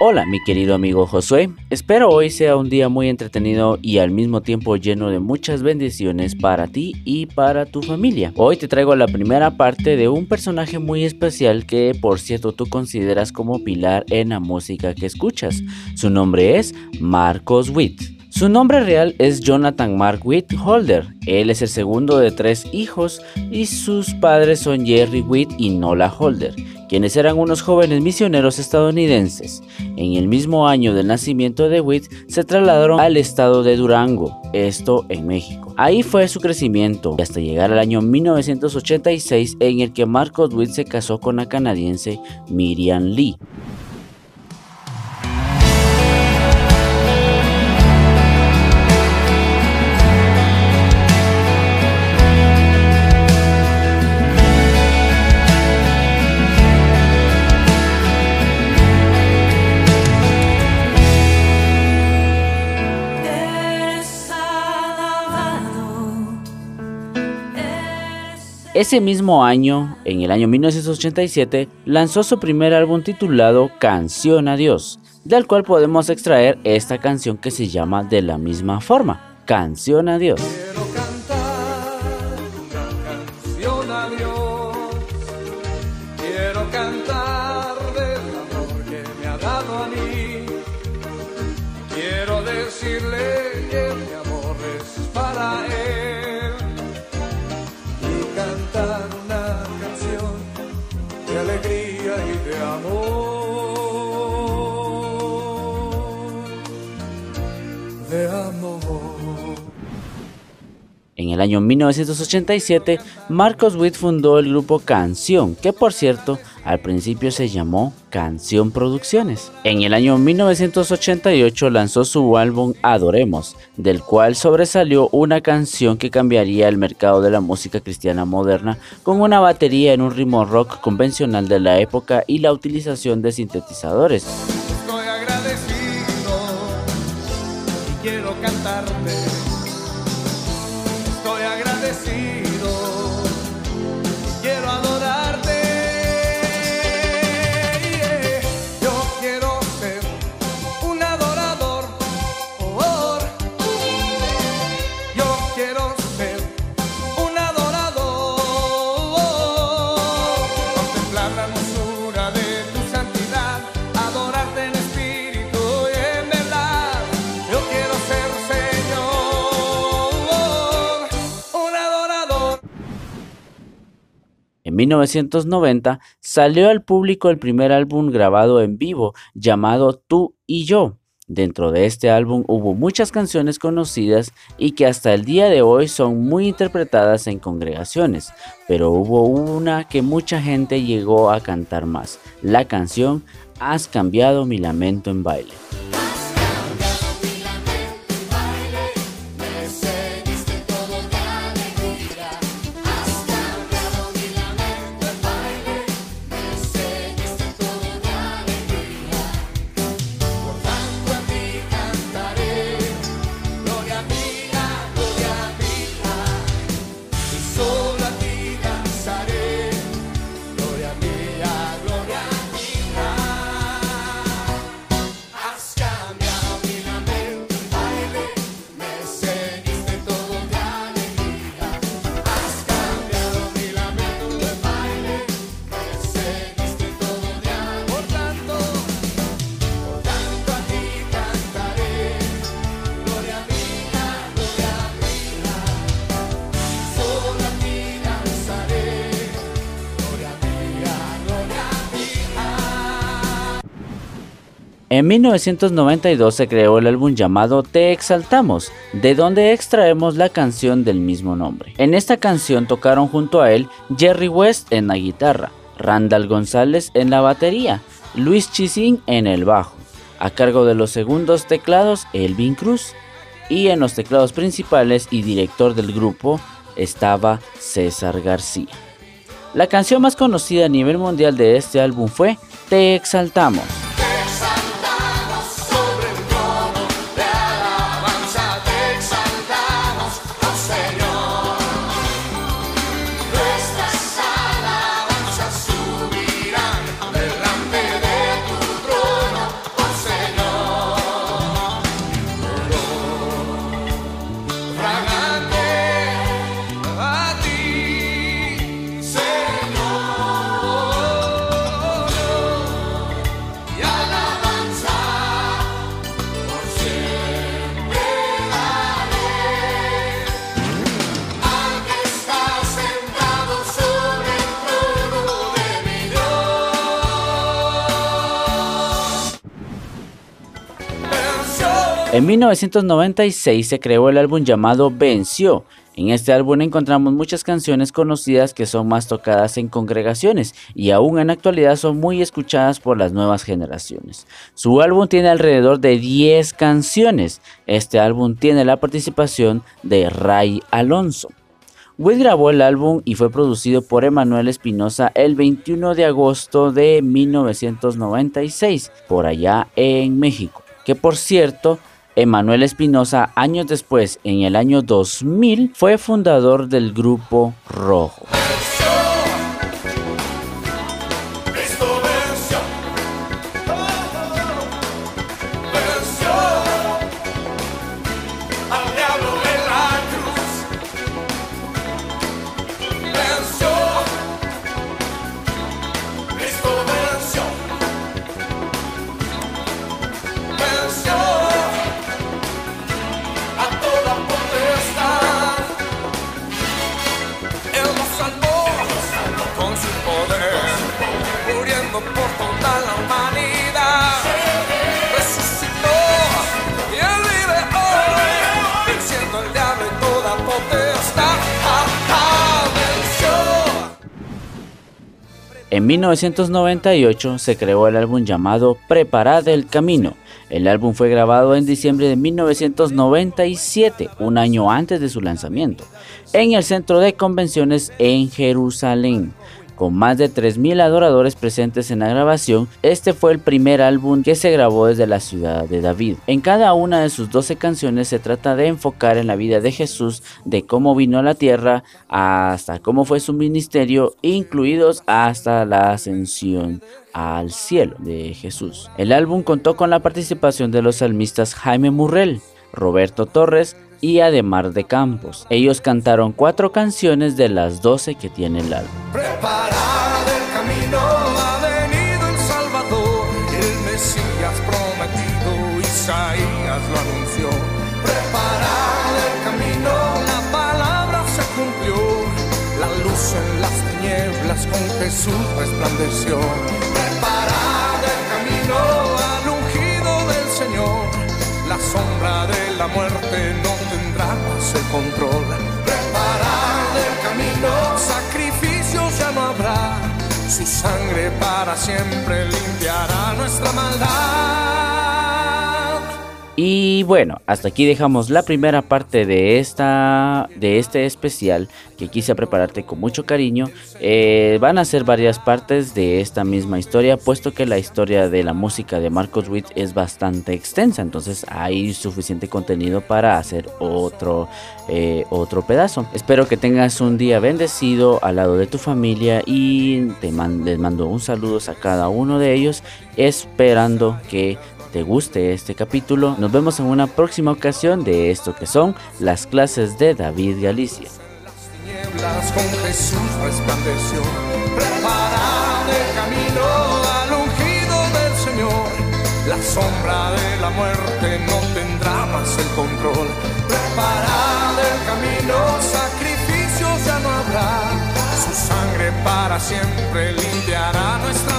Hola mi querido amigo Josué, espero hoy sea un día muy entretenido y al mismo tiempo lleno de muchas bendiciones para ti y para tu familia. Hoy te traigo la primera parte de un personaje muy especial que por cierto tú consideras como pilar en la música que escuchas. Su nombre es Marcos Witt. Su nombre real es Jonathan Mark Witt Holder. Él es el segundo de tres hijos y sus padres son Jerry Witt y Nola Holder quienes eran unos jóvenes misioneros estadounidenses. En el mismo año del nacimiento de Witt se trasladaron al estado de Durango, esto en México. Ahí fue su crecimiento hasta llegar al año 1986 en el que Marcos Witt se casó con la canadiense Miriam Lee. Ese mismo año, en el año 1987, lanzó su primer álbum titulado Canción a Dios, del cual podemos extraer esta canción que se llama de la misma forma, Canción a Dios. El año 1987, Marcos Witt fundó el grupo Canción, que por cierto, al principio se llamó Canción Producciones. En el año 1988 lanzó su álbum Adoremos, del cual sobresalió una canción que cambiaría el mercado de la música cristiana moderna con una batería en un ritmo rock convencional de la época y la utilización de sintetizadores. Quiero En 1990 salió al público el primer álbum grabado en vivo llamado Tú y yo. Dentro de este álbum hubo muchas canciones conocidas y que hasta el día de hoy son muy interpretadas en congregaciones, pero hubo una que mucha gente llegó a cantar más, la canción Has cambiado mi lamento en baile. En 1992 se creó el álbum llamado Te Exaltamos, de donde extraemos la canción del mismo nombre. En esta canción tocaron junto a él Jerry West en la guitarra, Randall González en la batería, Luis Chisín en el bajo, a cargo de los segundos teclados Elvin Cruz, y en los teclados principales y director del grupo estaba César García. La canción más conocida a nivel mundial de este álbum fue Te Exaltamos. En 1996 se creó el álbum llamado Venció. En este álbum encontramos muchas canciones conocidas que son más tocadas en congregaciones y aún en actualidad son muy escuchadas por las nuevas generaciones. Su álbum tiene alrededor de 10 canciones. Este álbum tiene la participación de Ray Alonso. Will grabó el álbum y fue producido por Emanuel Espinosa el 21 de agosto de 1996, por allá en México. Que por cierto, Emanuel Espinosa, años después, en el año 2000, fue fundador del grupo Rojo. En 1998 se creó el álbum llamado Preparad el Camino. El álbum fue grabado en diciembre de 1997, un año antes de su lanzamiento, en el centro de convenciones en Jerusalén. Con más de 3.000 adoradores presentes en la grabación, este fue el primer álbum que se grabó desde la ciudad de David. En cada una de sus 12 canciones se trata de enfocar en la vida de Jesús, de cómo vino a la tierra hasta cómo fue su ministerio, incluidos hasta la ascensión al cielo de Jesús. El álbum contó con la participación de los salmistas Jaime Murrell, Roberto Torres y Ademar de Campos. Ellos cantaron cuatro canciones de las doce que tiene el álbum. Preparad el camino, ha venido el Salvador, el Mesías prometido, Isaías lo anunció. Preparad el camino, la palabra se cumplió, la luz en las tinieblas con Jesús resplandeció. Preparad el camino al ungido del Señor, la sombra de la muerte no el control. Preparad el camino, sacrificios ya no habrá, su sangre para siempre limpiará nuestra maldad. Y bueno, hasta aquí dejamos la primera parte de esta de este especial que quise prepararte con mucho cariño. Eh, van a ser varias partes de esta misma historia, puesto que la historia de la música de Marcos Witt es bastante extensa, entonces hay suficiente contenido para hacer otro eh, otro pedazo. Espero que tengas un día bendecido al lado de tu familia y te les mando un saludo a cada uno de ellos, esperando que te guste este capítulo. Nos vemos en una próxima ocasión de esto que son las clases de David Galicia. con Jesús resplandeció. Preparad el camino al ungido del Señor. La sombra de la muerte no tendrá más el control. Preparad el camino, sacrificios ya no habrá. Su sangre para siempre limpiará nuestra